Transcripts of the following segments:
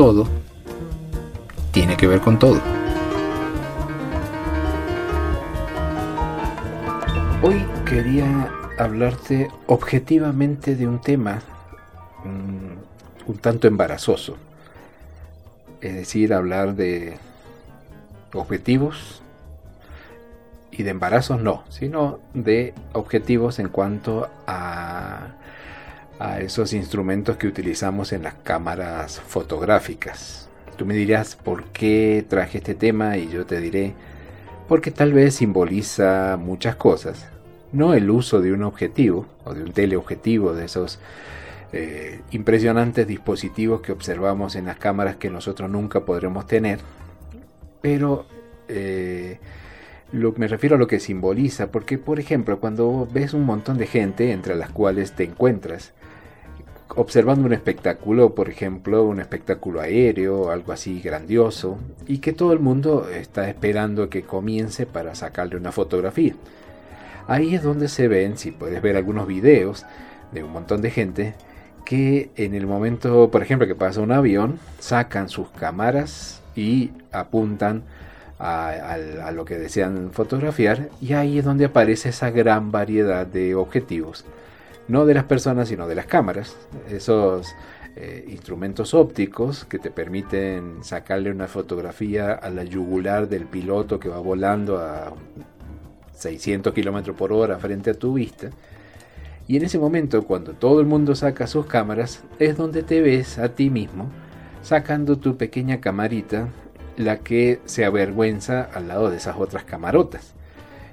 todo tiene que ver con todo. Hoy quería hablarte objetivamente de un tema un tanto embarazoso. Es decir, hablar de objetivos y de embarazos no, sino de objetivos en cuanto a, a esos instrumentos que utilizamos en las cámaras fotográficas. Tú me dirás por qué traje este tema y yo te diré porque tal vez simboliza muchas cosas. No el uso de un objetivo o de un teleobjetivo, de esos eh, impresionantes dispositivos que observamos en las cámaras que nosotros nunca podremos tener, pero eh, me refiero a lo que simboliza, porque por ejemplo cuando ves un montón de gente entre las cuales te encuentras, observando un espectáculo, por ejemplo, un espectáculo aéreo, algo así grandioso, y que todo el mundo está esperando que comience para sacarle una fotografía. Ahí es donde se ven, si puedes ver algunos videos de un montón de gente, que en el momento, por ejemplo, que pasa un avión, sacan sus cámaras y apuntan a, lo que desean fotografiar y ahí es donde aparece esa gran variedad de objetivos. No de las personas, sino de las cámaras. Esos eh, instrumentos ópticos que te permiten sacarle una fotografía a la yugular del piloto que va volando a 600 km por hora frente a tu vista y en ese momento, cuando todo el mundo saca sus cámaras, es donde te ves a ti mismo sacando tu pequeña camarita, la que se avergüenza al lado de esas otras camarotas.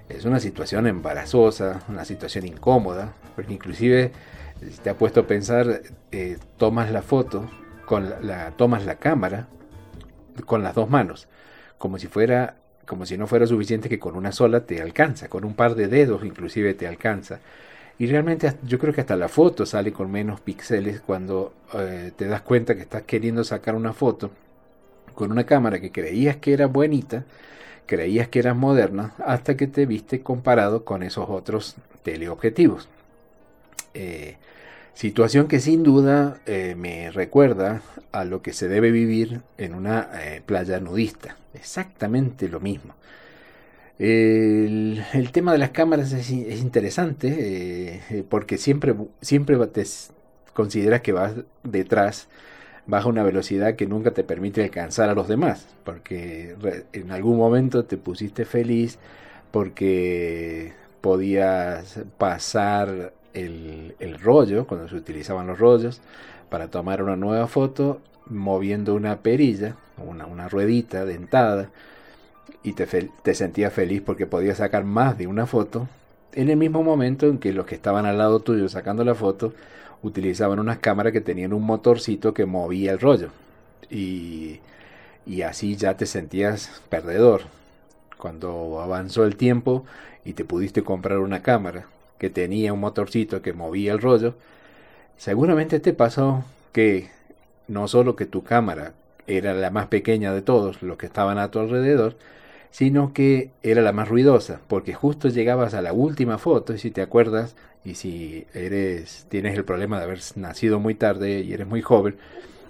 Es una situación embarazosa, una situación incómoda, porque inclusive si te ha puesto a pensar, eh, tomas la foto, con la, tomas la cámara con las dos manos, como si fuera como si no fuera suficiente que con una sola te alcanza, con un par de dedos inclusive te alcanza. Y realmente yo creo que hasta la foto sale con menos píxeles cuando eh, te das cuenta que estás queriendo sacar una foto con una cámara que creías que era buenita, creías que era moderna, hasta que te viste comparado con esos otros teleobjetivos. Eh, situación que sin duda eh, me recuerda a lo que se debe vivir en una playa nudista. Exactamente lo mismo. El, tema de las cámaras es, interesante eh, eh, porque siempre, siempre te consideras que vas detrás, baja una velocidad que nunca te permite alcanzar a los demás, porque en algún momento te pusiste feliz porque podías pasar el, rollo, cuando se utilizaban los rollos, para tomar una nueva foto moviendo una perilla, una, una ruedita dentada y te, te sentías feliz porque podías sacar más de una foto en el mismo momento en que los que estaban al lado tuyo sacando la foto utilizaban unas cámaras que tenían un motorcito que movía el rollo. Y, y así ya te sentías perdedor. Cuando avanzó el tiempo y te pudiste comprar una cámara que tenía un motorcito que movía el rollo seguramente te pasó que no solo que tu cámara era la más pequeña de todos los que estaban a tu alrededor, sino que era la más ruidosa, porque justo llegabas a la última foto, y si te acuerdas, y si eres, tienes el problema de haber nacido muy tarde y eres muy joven,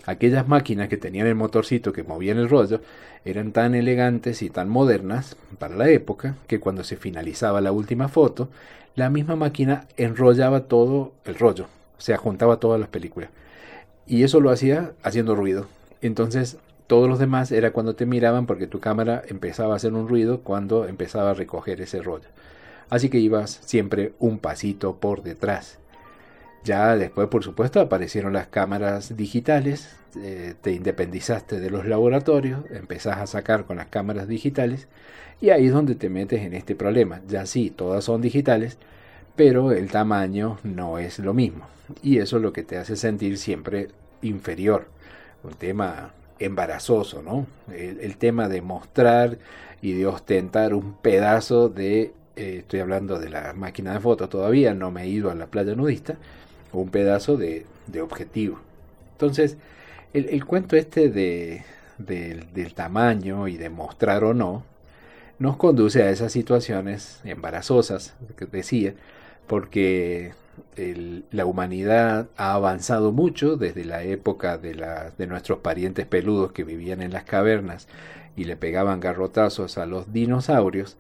aquellas máquinas que tenían el motorcito que movían el rollo eran tan elegantes y tan modernas para la época que cuando se finalizaba la última foto, la misma máquina enrollaba todo el rollo, o sea, juntaba todas las películas. Y eso lo hacía haciendo ruido. Entonces todos los demás era cuando te miraban porque tu cámara empezaba a hacer un ruido cuando empezaba a recoger ese rollo. Así que ibas siempre un pasito por detrás. Ya después, por supuesto, aparecieron las cámaras digitales, eh, te independizaste de los laboratorios, empezás a sacar con las cámaras digitales y ahí es donde te metes en este problema. Ya sí, todas son digitales, pero el tamaño no es lo mismo. Y eso es lo que te hace sentir siempre inferior. Un tema embarazoso, ¿no? El, tema de mostrar y de ostentar un pedazo de, eh, estoy hablando de la máquina de fotos todavía, no me he ido a la playa nudista, un pedazo de, de objetivo. Entonces, el, cuento este de, del tamaño y de mostrar o no, nos conduce a esas situaciones embarazosas que decía, porque la humanidad ha avanzado mucho desde la época de, de nuestros parientes peludos que vivían en las cavernas y le pegaban garrotazos a los dinosaurios,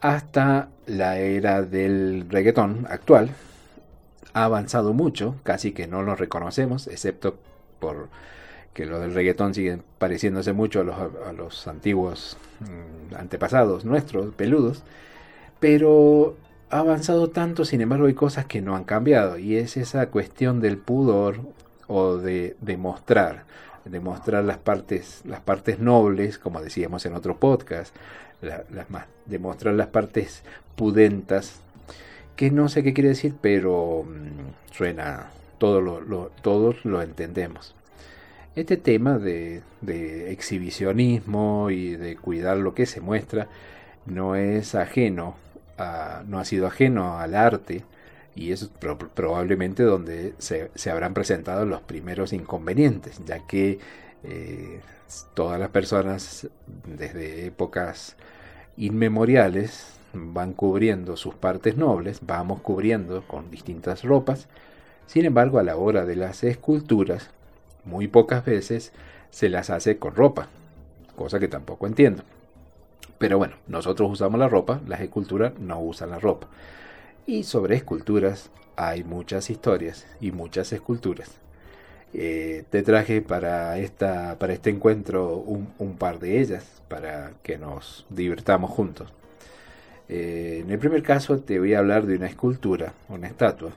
hasta la era del reggaetón actual. Ha avanzado mucho, casi que no lo reconocemos, excepto por que lo del reggaetón sigue pareciéndose mucho a los, antiguos mm, antepasados nuestros, peludos, pero ha avanzado tanto, sin embargo hay cosas que no han cambiado, y es esa cuestión del pudor o de demostrar, demostrar las partes, las partes nobles, como decíamos en otro podcast, las más, demostrar las partes pudentas, que no sé qué quiere decir, pero mm, suena, todo todos lo entendemos. Este tema de, exhibicionismo y de cuidar lo que se muestra no es ajeno, no ha sido ajeno al arte y es probablemente donde se, habrán presentado los primeros inconvenientes, ya que eh, todas las personas desde épocas inmemoriales van cubriendo sus partes nobles, vamos cubriendo con distintas ropas, sin embargo a la hora de las esculturas muy pocas veces se las hace con ropa, cosa que tampoco entiendo. Pero bueno, nosotros usamos la ropa, las esculturas no usan la ropa. Y sobre esculturas hay muchas historias y muchas esculturas. Eh, te traje para, esta, para este encuentro un, par de ellas para que nos divirtamos juntos. Eh, en el primer caso te voy a hablar de una escultura, una estatua,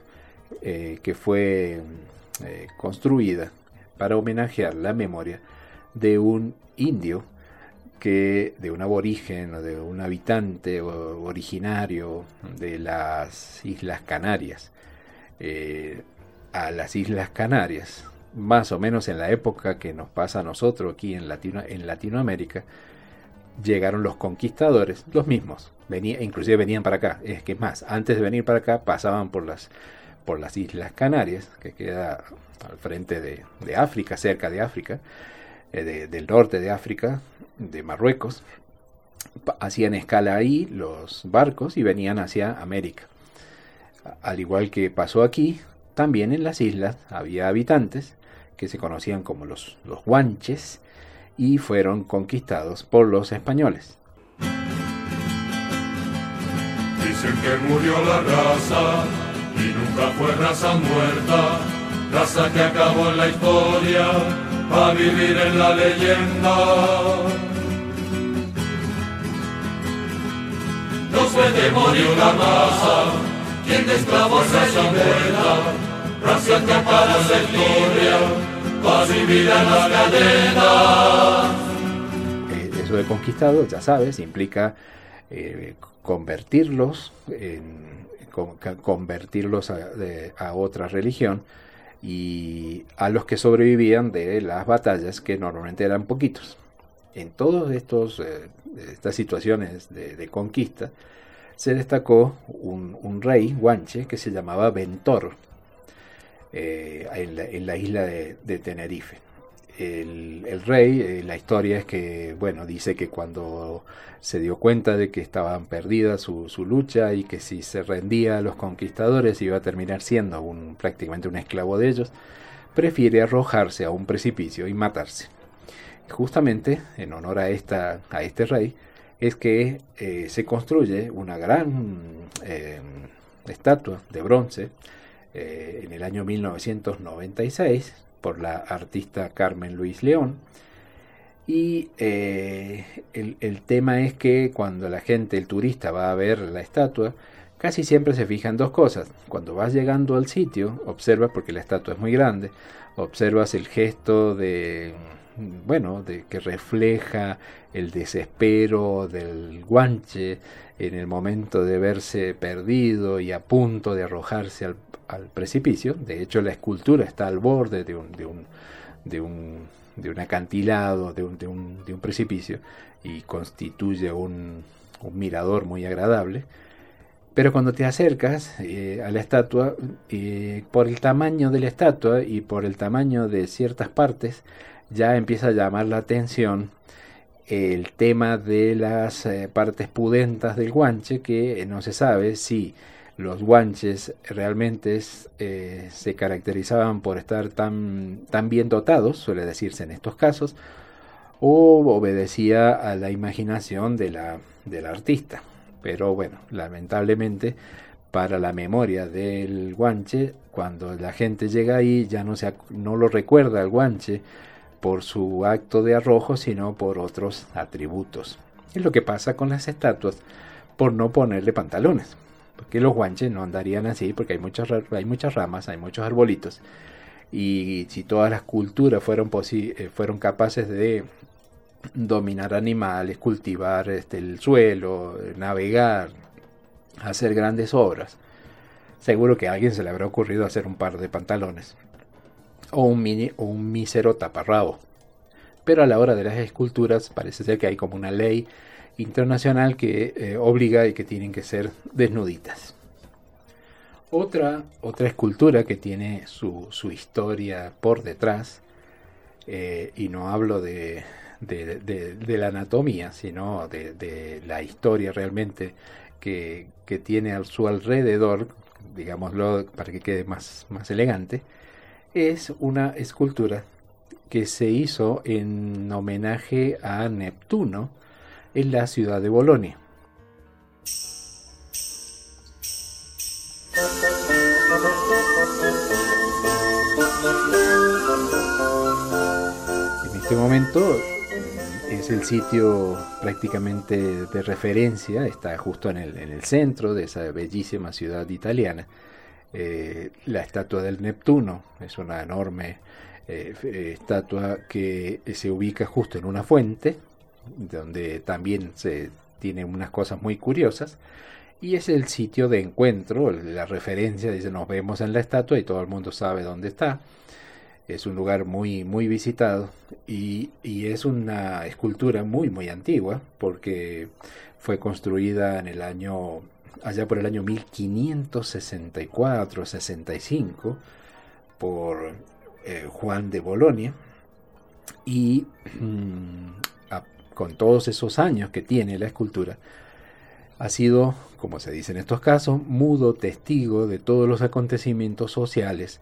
eh, que fue construida para homenajear la memoria de un indio que de un aborigen o de un habitante originario de las Islas Canarias. Eh, a las Islas Canarias, más o menos en la época que nos pasa a nosotros aquí en Latinoamérica, llegaron los conquistadores, los mismos, venía, inclusive venían para acá, es que más, antes de venir para acá pasaban por las, por las Islas Canarias, que queda al frente de, África, cerca de África, eh, del norte de África, de Marruecos. Hacían escala ahí los barcos y venían hacia América. Al igual que pasó aquí, también en las islas había habitantes que se conocían como los, los guanches y fueron conquistados por los españoles. Dicen que murió la raza y nunca fue raza muerta raza que acabó en la historia, a vivir en la leyenda. No puede morir la raza, quien de esclavos se libera, raza que para la historia, a vivir en la cadenas. Eh, eso de conquistado, ya sabes, implica eh, convertirlos convertirlos a, otra religión y a los que sobrevivían de las batallas, que normalmente eran poquitos. En todas eh, estas situaciones de, conquista, se destacó un, rey, Guanche, que se llamaba Ventor, eh, en, la, isla de, Tenerife. El, rey, eh, la historia es que, bueno, dice que cuando se dio cuenta de que estaban perdidas su, lucha y que si se rendía a los conquistadores iba a terminar siendo un, prácticamente un esclavo de ellos, prefiere arrojarse a un precipicio y matarse. Justamente en honor a, esta, a este rey es que eh, se construye una gran eh, estatua de bronce eh, en el año 1996 por la artista Carmen Luis León, y eh, el, tema es que cuando la gente, el turista, va a ver la estatua, casi siempre se fijan dos cosas. Cuando vas llegando al sitio, observas, porque la estatua es muy grande, observas el gesto de, bueno, de que refleja el desespero del guanche en el momento de verse perdido y a punto de arrojarse al, al precipicio. De hecho, la escultura está al borde de un, de un, de un de un acantilado, de un, de un, de un precipicio, y constituye un, un, mirador muy agradable. Pero cuando te acercas eh, a la estatua, eh, por el tamaño de la estatua y por el tamaño de ciertas partes, ya empieza a llamar la atención el tema de las eh, partes pudentas del guanche, que no se sabe si los guanches realmente eh, se caracterizaban por estar tan, tan bien dotados, suele decirse en estos casos, o obedecía a la imaginación de la, del artista. Pero bueno, lamentablemente para la memoria del guanche, cuando la gente llega ahí ya no, se, no lo recuerda el guanche por su acto de arrojo, sino por otros atributos. Es lo que pasa con las estatuas por no ponerle pantalones. Porque los guanches no andarían así, porque hay muchas, hay muchas ramas, hay muchos arbolitos. Y si todas las culturas fueron, eh, fueron capaces de dominar animales, cultivar este, el suelo, navegar, hacer grandes obras, seguro que a alguien se le habrá ocurrido hacer un par de pantalones o un, mini, o un mísero taparrabo. Pero a la hora de las esculturas parece ser que hay como una ley internacional que eh, obliga y que tienen que ser desnuditas. Otra, otra escultura que tiene su, su historia por detrás, eh, y no hablo de, de, la anatomía, sino de, la historia realmente que, que, tiene a su alrededor, digámoslo para que quede más, más elegante, es una escultura que se hizo en homenaje a Neptuno en la ciudad de Bolonia. En este momento es el sitio prácticamente de referencia, está justo en el, en el centro de esa bellísima ciudad italiana. Eh, la estatua del Neptuno es una enorme eh, eh, estatua que se ubica justo en una fuente, donde también se tiene unas cosas muy curiosas. Y es el sitio de encuentro, la referencia, dice nos vemos en la estatua y todo el mundo sabe dónde está. Es un lugar muy, muy visitado y, y es una escultura muy, muy antigua porque fue construida en el año allá por el año 1564-65 por eh, Juan de Bolonia y mm, con todos esos años que tiene la escultura, ha sido, como se dice en estos casos, mudo testigo de todos los acontecimientos sociales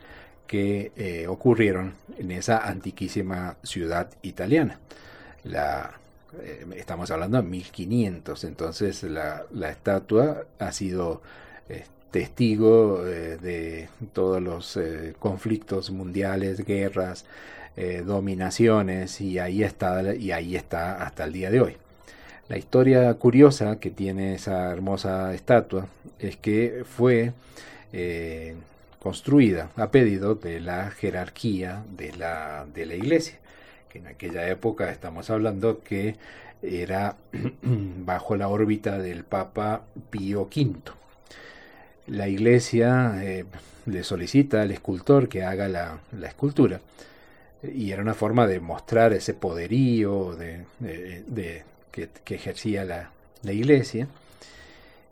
que eh, ocurrieron en esa antiquísima ciudad italiana. La eh, estamos hablando de 1500, entonces la, estatua ha sido eh, testigo eh, de todos los conflictos mundiales, guerras, dominaciones y ahí está y ahí está hasta el día de hoy. La historia curiosa que tiene esa hermosa estatua es que fue construida a pedido de la jerarquía de la, de la iglesia que en aquella época estamos hablando que era bajo la órbita del Papa Pío V. La iglesia eh, le solicita al escultor que haga la, escultura y era una forma de mostrar ese poderío de, que, ejercía la, la iglesia.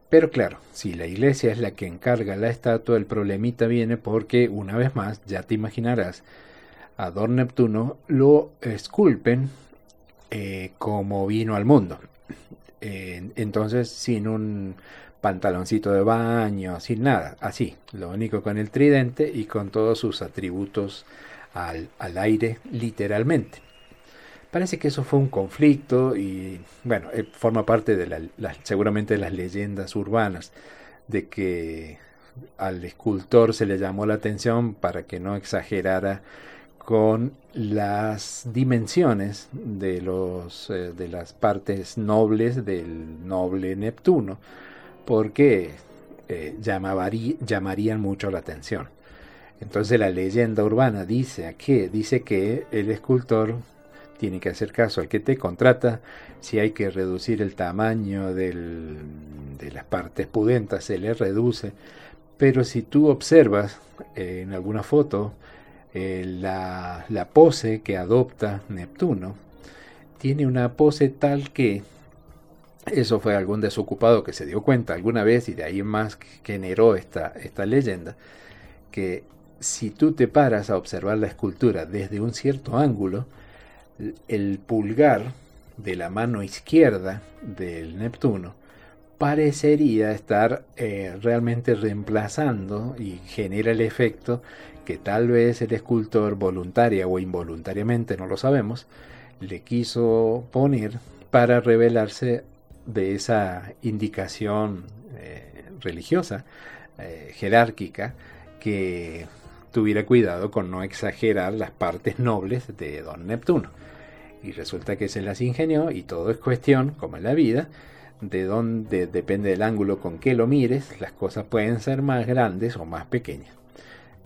Pero claro, si la iglesia es la que encarga la estatua, el problemita viene porque, una vez más, ya te imaginarás, a Don Neptuno lo esculpen eh, como vino al mundo. entonces, sin un pantaloncito de baño, sin nada, así, lo único con el tridente y con todos sus atributos al, aire, literalmente. Parece que eso fue un conflicto y, bueno, eh, forma parte de la, seguramente de las leyendas urbanas de que al escultor se le llamó la atención para que no exagerara con las dimensiones de, los, eh, de las partes nobles del noble Neptuno, porque eh, llamarían mucho la atención. Entonces la leyenda urbana dice que dice que el escultor tiene que hacer caso al que te contrata, si hay que reducir el tamaño del, de las partes pudentas se le reduce, pero si tú observas eh, en alguna foto eh, la, la pose que adopta Neptuno tiene una pose tal que eso fue algún desocupado que se dio cuenta alguna vez y de ahí más generó esta, esta leyenda, que si tú te paras a observar la escultura desde un cierto ángulo, el pulgar de la mano izquierda del Neptuno parecería estar eh, realmente reemplazando y genera el efecto que tal vez el escultor voluntaria o involuntariamente, no lo sabemos, le quiso poner para revelarse de esa indicación eh, religiosa, eh, jerárquica, que tuviera cuidado con no exagerar las partes nobles de don Neptuno. Y resulta que se las ingenió y todo es cuestión, como en la vida, de dónde depende del ángulo con que lo mires, las cosas pueden ser más grandes o más pequeñas.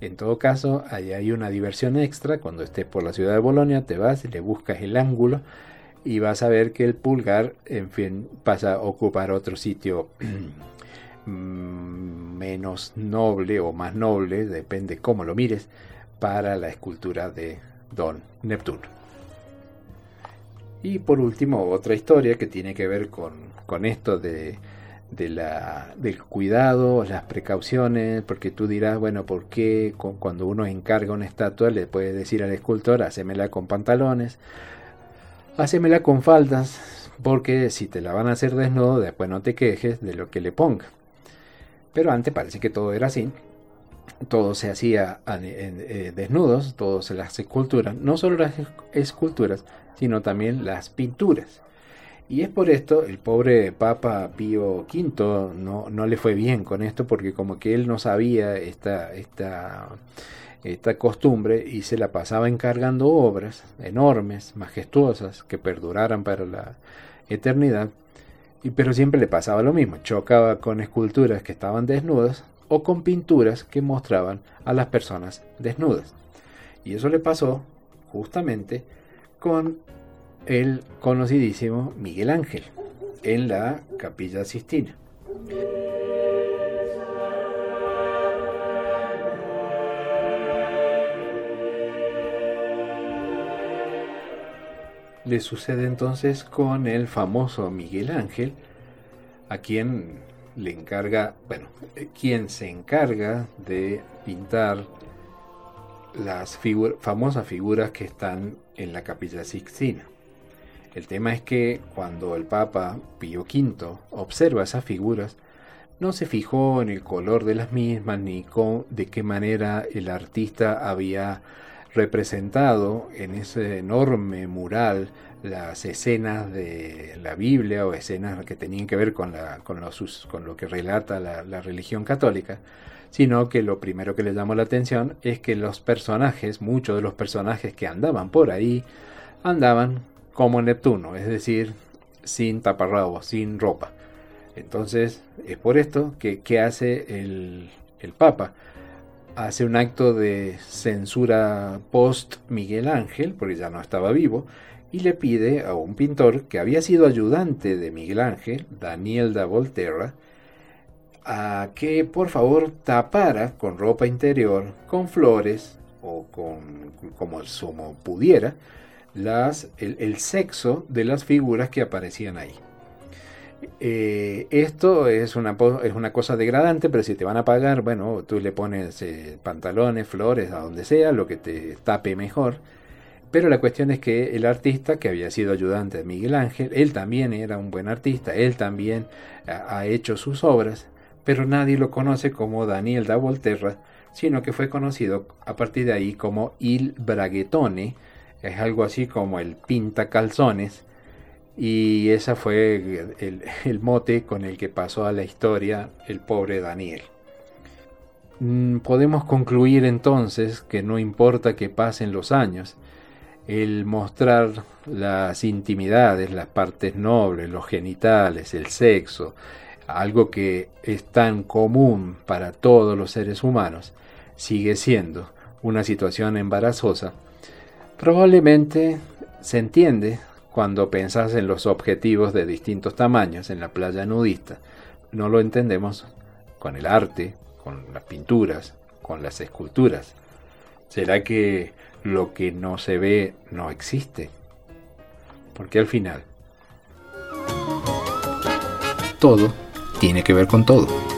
En todo caso, ahí hay una diversión extra. Cuando estés por la ciudad de Bolonia, te vas, y le buscas el ángulo y vas a ver que el pulgar, en fin, pasa a ocupar otro sitio Mm, menos noble o más noble, depende cómo lo mires, para la escultura de Don Neptuno. Y por último, otra historia que tiene que ver con, con esto de, la, del cuidado, las precauciones, porque tú dirás, bueno, ¿por qué cuando uno encarga una estatua le puede decir al escultor, hacémela con pantalones, hacémela con faldas, porque si te la van a hacer desnudo, después no te quejes de lo que le ponga. Pero antes parece que todo era así. Todo se hacía eh, desnudos, todo se las esculturas, no solo las esculturas, sino también las pinturas. Y es por esto, el pobre Papa Pío V no, no le fue bien con esto, porque como que él no sabía esta, esta, esta costumbre y se la pasaba encargando obras enormes, majestuosas, que perduraran para la eternidad, y, pero siempre le pasaba lo mismo, chocaba con esculturas que estaban desnudas o con pinturas que mostraban a las personas desnudas. Y eso le pasó justamente con el conocidísimo Miguel Ángel en la capilla Sistina. Le sucede entonces con el famoso Miguel Ángel, a quien le encarga, bueno, eh, quien se encarga de pintar las famosas figuras que están en la capilla Sixtina. El tema es que cuando el Papa Pío V observa esas figuras, no se fijó en el color de las mismas ni con de qué manera el artista había representado en ese enorme mural las escenas de la Biblia o escenas que tenían que ver con, la, con, los, con lo que relata la, la, religión católica, sino que lo primero que le llamó la atención es que los personajes, muchos de los personajes que andaban por ahí, andaban como Neptuno, es decir, sin taparrabos, sin ropa. Entonces, es por esto que, que hace el, el Papa hace un acto de censura post Miguel Ángel, porque ya no estaba vivo, y le pide a un pintor que había sido ayudante de Miguel Ángel, Daniel da Volterra, a que por favor tapara con ropa interior, con flores o con como sumo pudiera, las, el sexo de las figuras que aparecían ahí. Eh, esto es una, es una cosa degradante, pero si te van a pagar, bueno, tú le pones eh, pantalones, flores, a donde sea, lo que te tape mejor. Pero la cuestión es que el artista, que había sido ayudante de Miguel Ángel, él también era un buen artista, él también ha hecho sus obras, pero nadie lo conoce como Daniel da Volterra, sino que fue conocido a partir de ahí como Il Braguetone, es algo así como el pinta calzones, y ese fue el, mote con el que pasó a la historia el pobre Daniel. Mm, podemos concluir entonces que no importa que pasen los años, el mostrar las intimidades, las partes nobles, los genitales, el sexo, algo que es tan común para todos los seres humanos, sigue siendo una situación embarazosa, probablemente se entiende cuando pensas en los objetivos de distintos tamaños en la playa nudista. No lo entendemos con el arte, con las pinturas, con las esculturas. ¿Será que lo que no se ve no existe? Porque al final todo tiene que ver con todo.